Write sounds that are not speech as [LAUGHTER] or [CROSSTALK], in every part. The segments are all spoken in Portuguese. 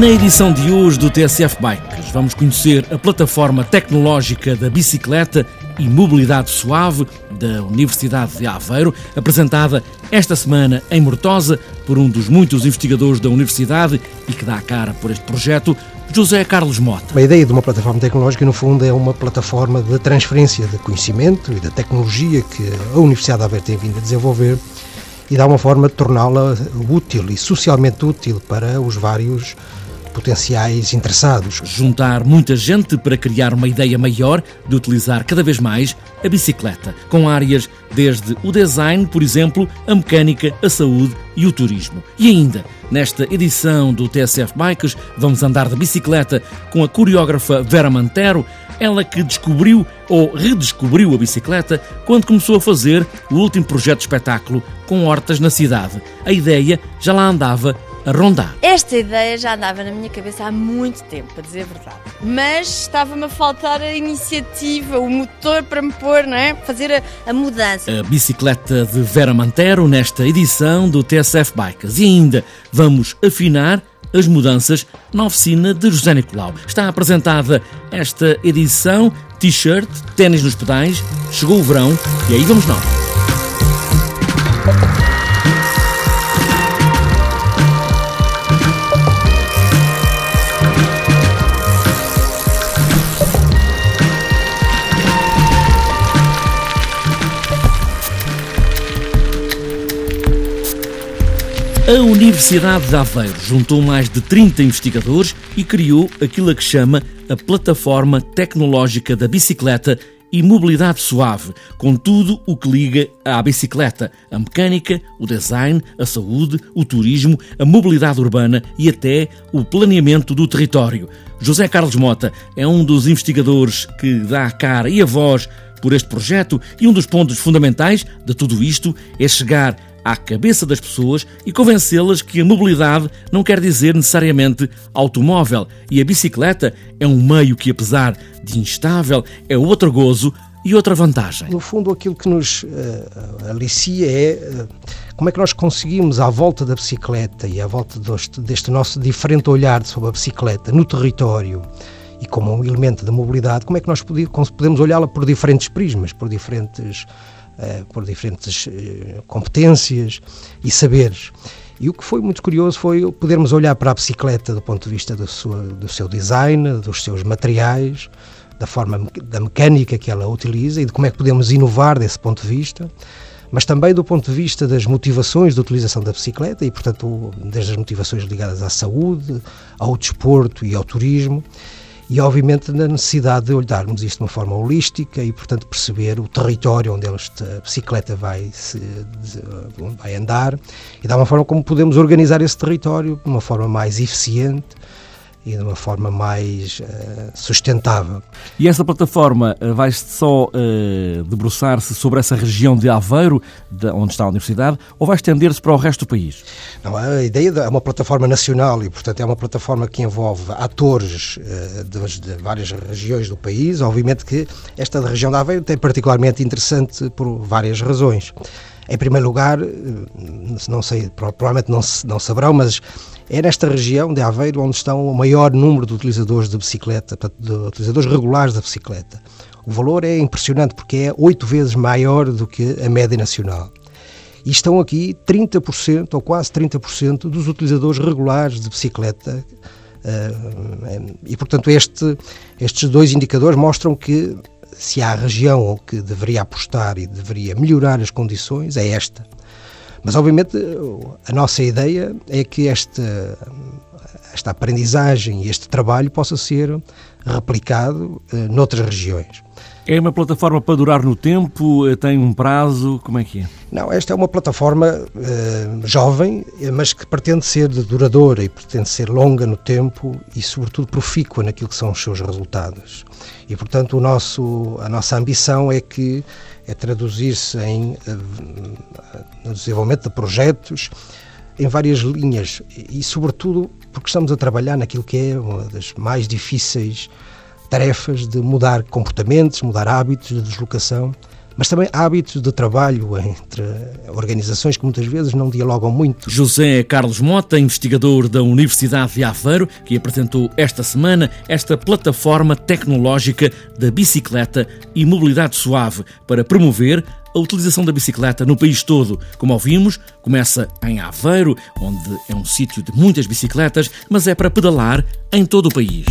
Na edição de hoje do TSF Bikes, vamos conhecer a plataforma tecnológica da bicicleta e mobilidade suave da Universidade de Aveiro, apresentada esta semana em Mortosa por um dos muitos investigadores da Universidade e que dá a cara por este projeto, José Carlos Mota. A ideia de uma plataforma tecnológica, no fundo, é uma plataforma de transferência de conhecimento e da tecnologia que a Universidade de Aveiro tem vindo a desenvolver e dá uma forma de torná-la útil e socialmente útil para os vários potenciais interessados. Juntar muita gente para criar uma ideia maior de utilizar cada vez mais a bicicleta, com áreas desde o design, por exemplo, a mecânica, a saúde e o turismo. E ainda, nesta edição do TSF Bikes, vamos andar de bicicleta com a coreógrafa Vera Mantero, ela que descobriu ou redescobriu a bicicleta quando começou a fazer o último projeto de espetáculo com hortas na cidade. A ideia já lá andava a rondar. Esta ideia já andava na minha cabeça há muito tempo, para dizer a verdade. Mas estava-me a faltar a iniciativa, o motor para me pôr, não é? Fazer a, a mudança. A bicicleta de Vera Mantero nesta edição do TSF Bikes. E ainda vamos afinar as mudanças na oficina de José Nicolau. Está apresentada esta edição, t-shirt, ténis nos pedais, chegou o verão e aí vamos nós. A Universidade de Aveiro juntou mais de 30 investigadores e criou aquilo a que chama a Plataforma Tecnológica da Bicicleta e Mobilidade Suave, com tudo o que liga à bicicleta, a mecânica, o design, a saúde, o turismo, a mobilidade urbana e até o planeamento do território. José Carlos Mota é um dos investigadores que dá a cara e a voz por este projeto e um dos pontos fundamentais de tudo isto é chegar à cabeça das pessoas e convencê-las que a mobilidade não quer dizer necessariamente automóvel e a bicicleta é um meio que, apesar de instável, é outro gozo e outra vantagem. No fundo, aquilo que nos uh, alicia é uh, como é que nós conseguimos, à volta da bicicleta e à volta deste, deste nosso diferente olhar sobre a bicicleta no território e como um elemento da mobilidade, como é que nós podemos olhá-la por diferentes prismas, por diferentes eh, por diferentes eh, competências e saberes. E o que foi muito curioso foi podermos olhar para a bicicleta do ponto de vista do seu, do seu design, dos seus materiais, da forma da mecânica que ela utiliza e de como é que podemos inovar desse ponto de vista, mas também do ponto de vista das motivações de utilização da bicicleta e, portanto, desde as motivações ligadas à saúde, ao desporto e ao turismo e, obviamente, na necessidade de olharmos isto de uma forma holística e, portanto, perceber o território onde esta bicicleta vai, se, vai andar e da uma forma como podemos organizar esse território de uma forma mais eficiente e de uma forma mais uh, sustentável. E essa plataforma uh, vai só uh, debruçar-se sobre essa região de Aveiro, de onde está a Universidade, ou vai estender-se para o resto do país? Não, a ideia é uma plataforma nacional e, portanto, é uma plataforma que envolve atores de, de, várias regiões do país. Obviamente que esta região de Aveiro tem particularmente interessante por várias razões. Em primeiro lugar, não sei, provavelmente não, não saberão, mas é nesta região de Aveiro onde estão o maior número de utilizadores de bicicleta, de utilizadores regulares da bicicleta. O valor é impressionante porque é oito vezes maior do que a média nacional. E estão aqui 30% ou quase 30% dos utilizadores regulares de bicicleta. Eh, e, portanto, este, estes dois indicadores mostram que se há região que deveria apostar e deveria melhorar as condições, é esta. Mas, obviamente, a nossa ideia é que esta, esta aprendizagem e este trabalho possa ser replicado uh, noutras regiões. É uma plataforma para durar no tempo? Eh, tem um prazo? Como é que é? Não, esta é uma plataforma uh, jovem, mas que pretende ser duradoura e pretende ser longa no tempo e, sobretudo, profícua naquilo que são os seus resultados. E, portanto, o nosso, a nossa ambição é que é traduzir-se em uh, no desenvolvimento de projetos em várias linhas e, sobretudo, porque estamos a trabalhar naquilo que é uma das mais difíceis tarefas de mudar comportamentos, mudar hábitos de deslocação, mas também hábitos de trabalho entre organizações que muitas vezes não dialogam muito. José Carlos Mota, investigador da Universidade de Aveiro, que apresentou esta semana esta plataforma tecnológica da bicicleta e mobilidade suave para promover a utilização da bicicleta no país todo. Como ouvimos, começa em Aveiro, onde é um sítio de muitas bicicletas, mas é para pedalar em todo o país.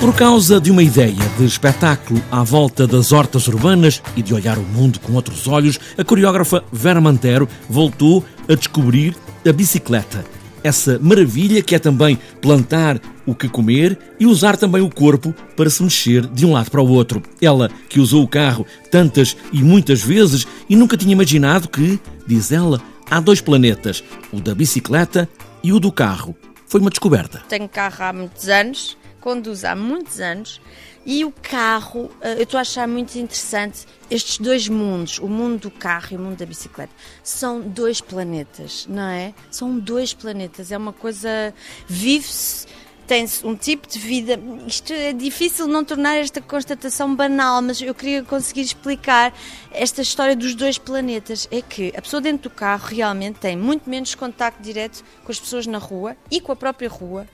Por causa de uma ideia de espetáculo à volta das hortas urbanas e de olhar o mundo com outros olhos, a coreógrafa Vera Mantero voltou a descobrir a bicicleta. Essa maravilha que é também plantar o que comer e usar também o corpo para se mexer de um lado para o outro. Ela que usou o carro tantas e muitas vezes e nunca tinha imaginado que, diz ela, há dois planetas, o da bicicleta e o do carro. Foi uma descoberta. Tenho carro há muitos anos conduzo há muitos anos e o carro, eh, eu estou a achar muito interessante estes dois mundos, o mundo do carro e o mundo da bicicleta. São dois planetas, não é? São dois planetas, é uma coisa. Vive-se tem-se um tipo de vida. Isto é difícil não tornar esta constatação banal, mas eu queria conseguir explicar esta história dos dois planetas. É que a pessoa dentro do carro realmente tem muito menos contacto direto com as pessoas na rua e com a própria rua.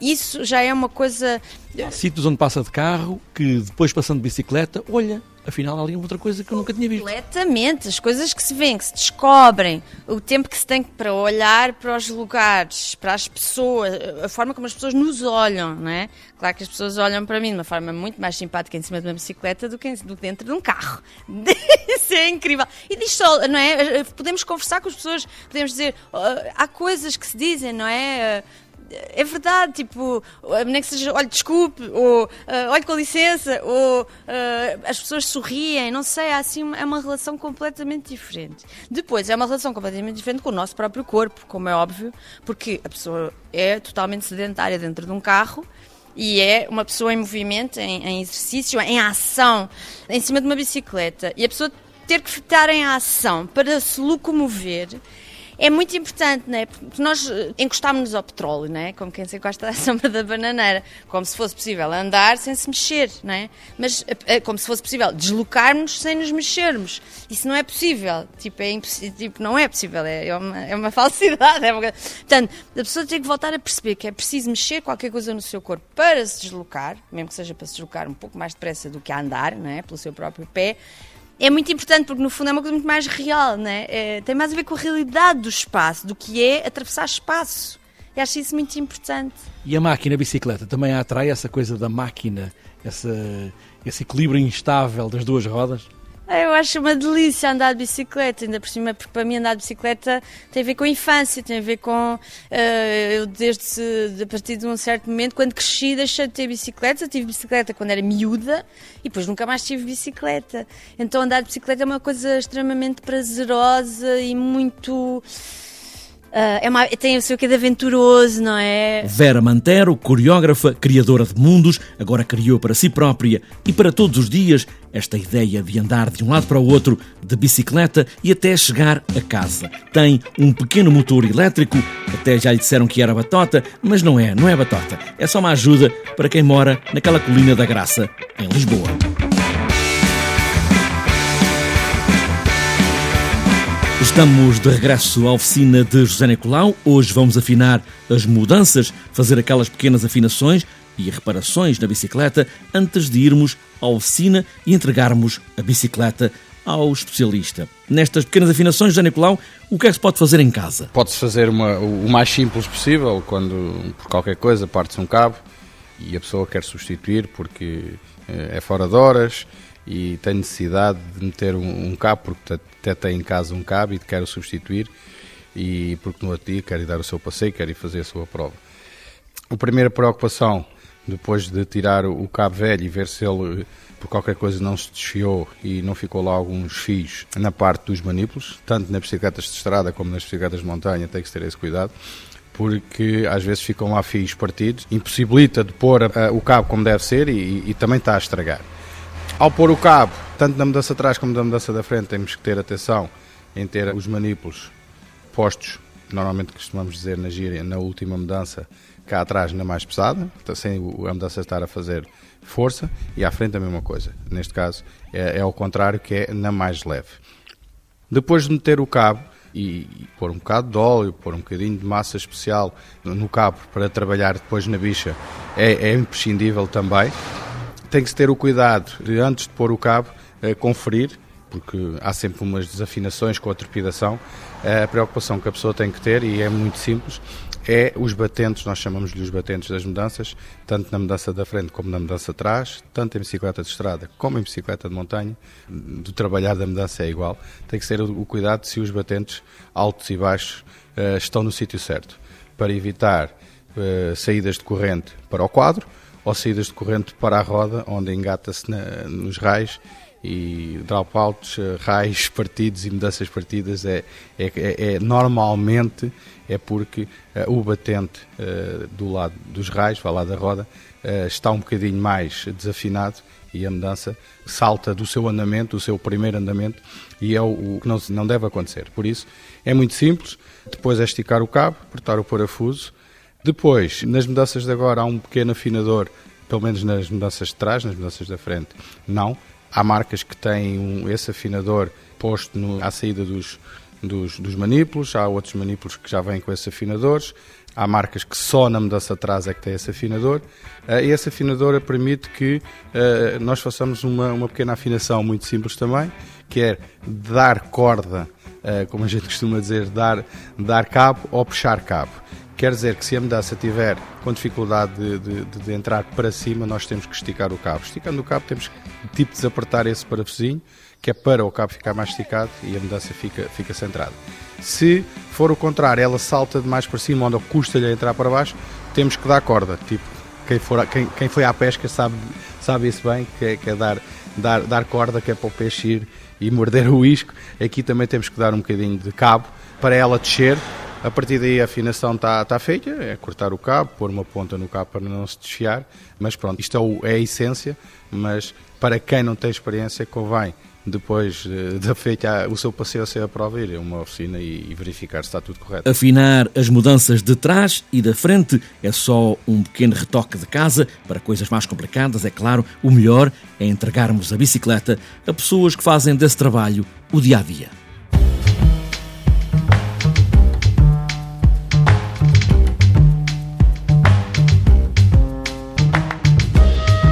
Isso já é uma coisa. Há sítios onde passa de carro que depois passando de bicicleta, olha, afinal ali outra coisa que eu nunca tinha visto. Completamente, as coisas que se vêem, que se descobrem, o tempo que se tem para olhar para os lugares, para as pessoas, a forma como as pessoas nos olham, não é? Claro que as pessoas olham para mim de uma forma muito mais simpática em cima de uma bicicleta do que, do que dentro de um carro. [LAUGHS] Isso é incrível. E diz só, não é? Podemos conversar com as pessoas, podemos dizer, uh, há coisas que se dizem, não é? É verdade, tipo, nem que seja, olha, desculpe, ou uh, olha, com licença, ou uh, as pessoas sorriem, não sei, assim, é uma relação completamente diferente. Depois, é uma relação completamente diferente com o nosso próprio corpo, como é óbvio, porque a pessoa é totalmente sedentária dentro de um carro e é uma pessoa em movimento, em, em exercício, em ação, em cima de uma bicicleta. E a pessoa ter que estar em ação para se locomover é muito importante, né? porque nós eh, encostámos-nos ao petróleo, né? como quem se encosta à [LAUGHS] sombra da bananeira, como se fosse possível andar sem se mexer, né? mas eh, eh, como se fosse possível deslocarmos sem nos mexermos. Isso não é possível, tipo, é tipo não é possível, é, é, uma, é uma [LAUGHS] falsidade. É uma... Portanto, a pessoa tem que voltar a perceber que é preciso mexer qualquer coisa no seu corpo para se deslocar, mesmo que seja para se deslocar um pouco mais depressa do que a andar, né? pelo seu próprio pé, é muito importante porque no fundo é uma coisa muito mais real, né? É, tem mais a ver com a realidade do espaço, do que é atravessar espaço. E acho isso muito importante. E a máquina a bicicleta também atrai essa coisa da máquina, essa, esse equilíbrio instável das duas rodas? Eu acho uma delícia andar de bicicleta, ainda por cima, porque para mim andar de bicicleta tem a ver com a infância, tem a ver com. Uh, eu, desde a partir de um certo momento, quando cresci, deixei de ter bicicleta. Tive bicicleta quando era miúda e depois nunca mais tive bicicleta. Então andar de bicicleta é uma coisa extremamente prazerosa e muito Uh, é uma, tem o seu que de aventuroso, não é? Vera Mantero, coreógrafa, criadora de mundos, agora criou para si própria e para todos os dias esta ideia de andar de um lado para o outro de bicicleta e até chegar a casa. Tem um pequeno motor elétrico, até já lhe disseram que era batota, mas não é, não é batota. É só uma ajuda para quem mora naquela colina da Graça, em Lisboa. Estamos de regresso à oficina de José Nicolau. Hoje vamos afinar as mudanças, fazer aquelas pequenas afinações e reparações na bicicleta antes de irmos à oficina e entregarmos a bicicleta ao especialista. Nestas pequenas afinações, José Nicolau, o que é que se pode fazer em casa? Pode-se fazer uma, o mais simples possível, quando por qualquer coisa parte-se um cabo e a pessoa quer substituir porque eh, é fora de horas e tem necessidade de meter um, um cabo, porque até tem em casa um cabo e quer o substituir, e porque no outro dia quer ir dar o seu passeio, quer ir fazer a sua prova. A primeira preocupação, depois de tirar o cabo velho e ver se ele por qualquer coisa não se desfiou e não ficou lá alguns fios na parte dos manípulos, tanto nas bicicletas de estrada como nas bicicletas de montanha, tem que ter esse cuidado porque às vezes ficam lá fios partidos, impossibilita de pôr uh, o cabo como deve ser e, e também está a estragar. Ao pôr o cabo, tanto na mudança atrás como na mudança da frente, temos que ter atenção em ter os manípulos postos normalmente costumamos dizer na gíria, na última mudança, cá atrás na mais pesada, sem a mudança estar a fazer força, e à frente a mesma coisa. Neste caso é, é ao contrário, que é na mais leve. Depois de meter o cabo e, e pôr um bocado de óleo, pôr um bocadinho de massa especial no cabo para trabalhar depois na bicha, é, é imprescindível também. Tem que ter o cuidado de, antes de pôr o cabo, eh, conferir porque há sempre umas desafinações com a trepidação. A preocupação que a pessoa tem que ter, e é muito simples, é os batentes, nós chamamos-lhe os batentes das mudanças, tanto na mudança da frente como na mudança atrás, tanto em bicicleta de estrada como em bicicleta de montanha, do trabalhar da mudança é igual. Tem que ser o cuidado se os batentes altos e baixos uh, estão no sítio certo, para evitar saídas de corrente para o quadro ou saídas de corrente para a roda, onde engata-se nos raios e dropouts, eh, raios [LAUGHS] partidos e mudanças partidas é, é, é, é normalmente é porque uh, o batente uh, do lado dos raios, vai lá da roda, uh, está um bocadinho mais desafinado e a mudança salta do seu andamento, do seu primeiro andamento, e é o, que não, não deve acontecer. Por isso, é muito simples. Depois é esticar o cabo, apertar o parafuso. Depois, nas mudanças de agora, há um pequeno afinador, pelo menos nas mudanças de trás, nas mudanças da frente, não. Há marcas que têm um, esse afinador posto no, à saída dos, dos, dos manípulos, há outros manípulos que já vêm com esses afinadores, há marcas que só na mudança atrás é que tem esse afinador, uh, e esse afinador permite que uh, nós façamos uma, uma pequena afinação muito simples também, que é dar corda, uh, como a gente [LAUGHS] costuma dizer, dar, dar cabo ou puxar cabo. Quer dizer que se a mudança tiver com dificuldade de, de, de, entrar para cima, nós temos que esticar o cabo. Esticando o cabo, temos que tipo desapertar esse parafusinho, que é para o cabo ficar mais esticado e a mudança fica, fica centrada. Se for o contrário, ela salta de mais para cima, onde custa-lhe entrar para baixo, temos que dar corda. Tipo, quem, for, quem, quem foi à pesca sabe, sabe isso bem, que é, que é dar, dar, dar corda, que é para o peixe ir e morder o isco. Aqui também temos que dar um bocadinho de cabo para ela descer a partir daí a afinação está tá feita, é cortar o cabo, pôr uma ponta no cabo para não se desfiar, mas pronto, isto é, o, é a essência, mas para quem não tem experiência convém depois de feita o seu passeio a ser a prova, ir a uma oficina e, verificar se está tudo correto. Afinar as mudanças de trás e da frente é só um pequeno retoque de casa. Para coisas mais complicadas, é claro, o melhor é entregarmos a bicicleta a pessoas que fazem desse trabalho o dia a dia.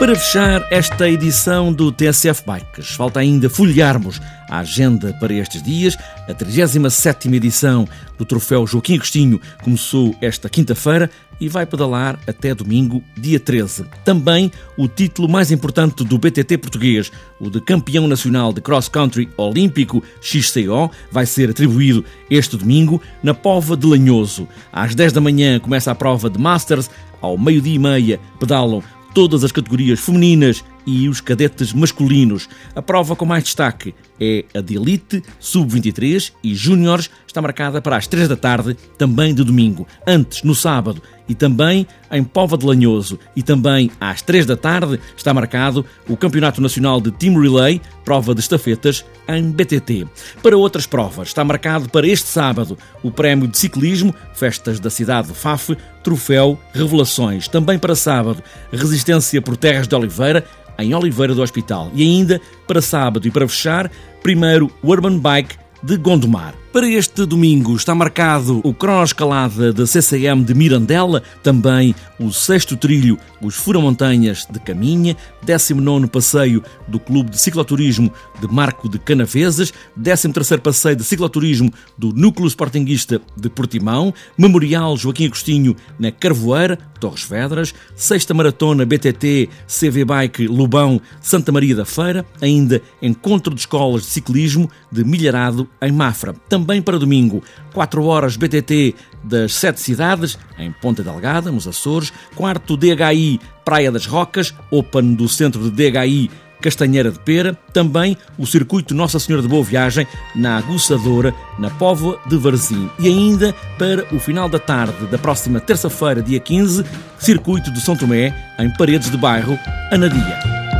Para fechar esta edição do TSF Bikes, falta ainda folhearmos a agenda para estes dias. A 37ª edição do Troféu Joaquim Agostinho começou esta quinta-feira e vai pedalar até domingo, dia 13. Também o título mais importante do BTT português, o de Campeão Nacional de Cross Country Olímpico XCO, vai ser atribuído este domingo na Pova de Lanhoso. Às 10 da manhã começa a prova de Masters, ao meio-dia e meia pedalam todas as categorias femininas e os cadetes masculinos. A prova com mais destaque é a de Elite, Sub-23 e Júniores, está marcada para as 3 da tarde, também de domingo. Antes, no sábado, e também em Pova de Lanhoso, e também às 3 da tarde, está marcado o Campeonato Nacional de Team Relay, prova de estafetas, em BTT. Para outras provas, está marcado para este sábado o Prémio de Ciclismo, Festas da Cidade de Faf, Troféu Revelações. Também para sábado, Resistência por Terras de Oliveira, em Oliveira do Hospital. E ainda, para sábado e para fechar, primeiro o Urban Bike de Gondomar. Para este domingo está marcado o cross escalada da CCM de Mirandela, também o sexto trilho, os Furamontanhas de Caminha, 19 passeio do Clube de Cicloturismo de Marco de Canaveses, 13 terceiro passeio de cicloturismo do Núcleo Sportinguista de Portimão, Memorial Joaquim Agostinho na Carvoeira, Torres Vedras, sexta maratona BTT CV Bike Lubão Santa Maria da Feira, ainda encontro de escolas de ciclismo de Milharado em Mafra também para domingo. 4 horas BTT das sete cidades, em Ponta Delgada, nos Açores. Quarto DHI Praia das Rocas, Open do centro de DHI Castanheira de Pera, também o circuito Nossa Senhora de Boa Viagem na Aguçadora, na Póvoa de Varzim. E ainda para o final da tarde da próxima terça-feira, dia 15, circuito de São Tomé, em Paredes de Bairro, Anadia.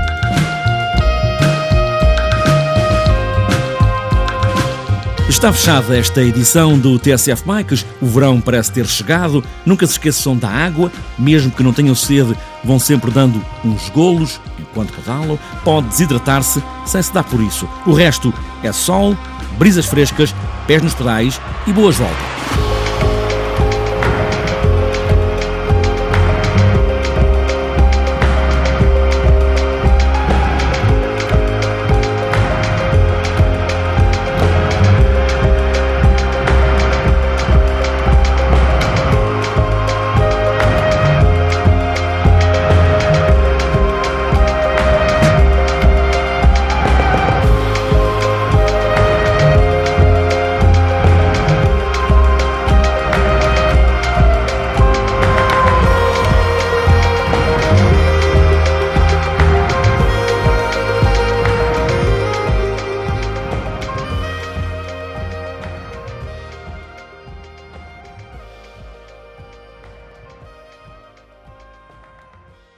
Está fechada esta edição do TSF Bikes. O verão parece ter chegado. Nunca se esqueçam da água, mesmo que não tenham sede, vão sempre dando uns golos enquanto pedalam. Pode desidratar-se sem se dar por isso. O resto é sol, brisas frescas, pés nos pedais e boas voltas.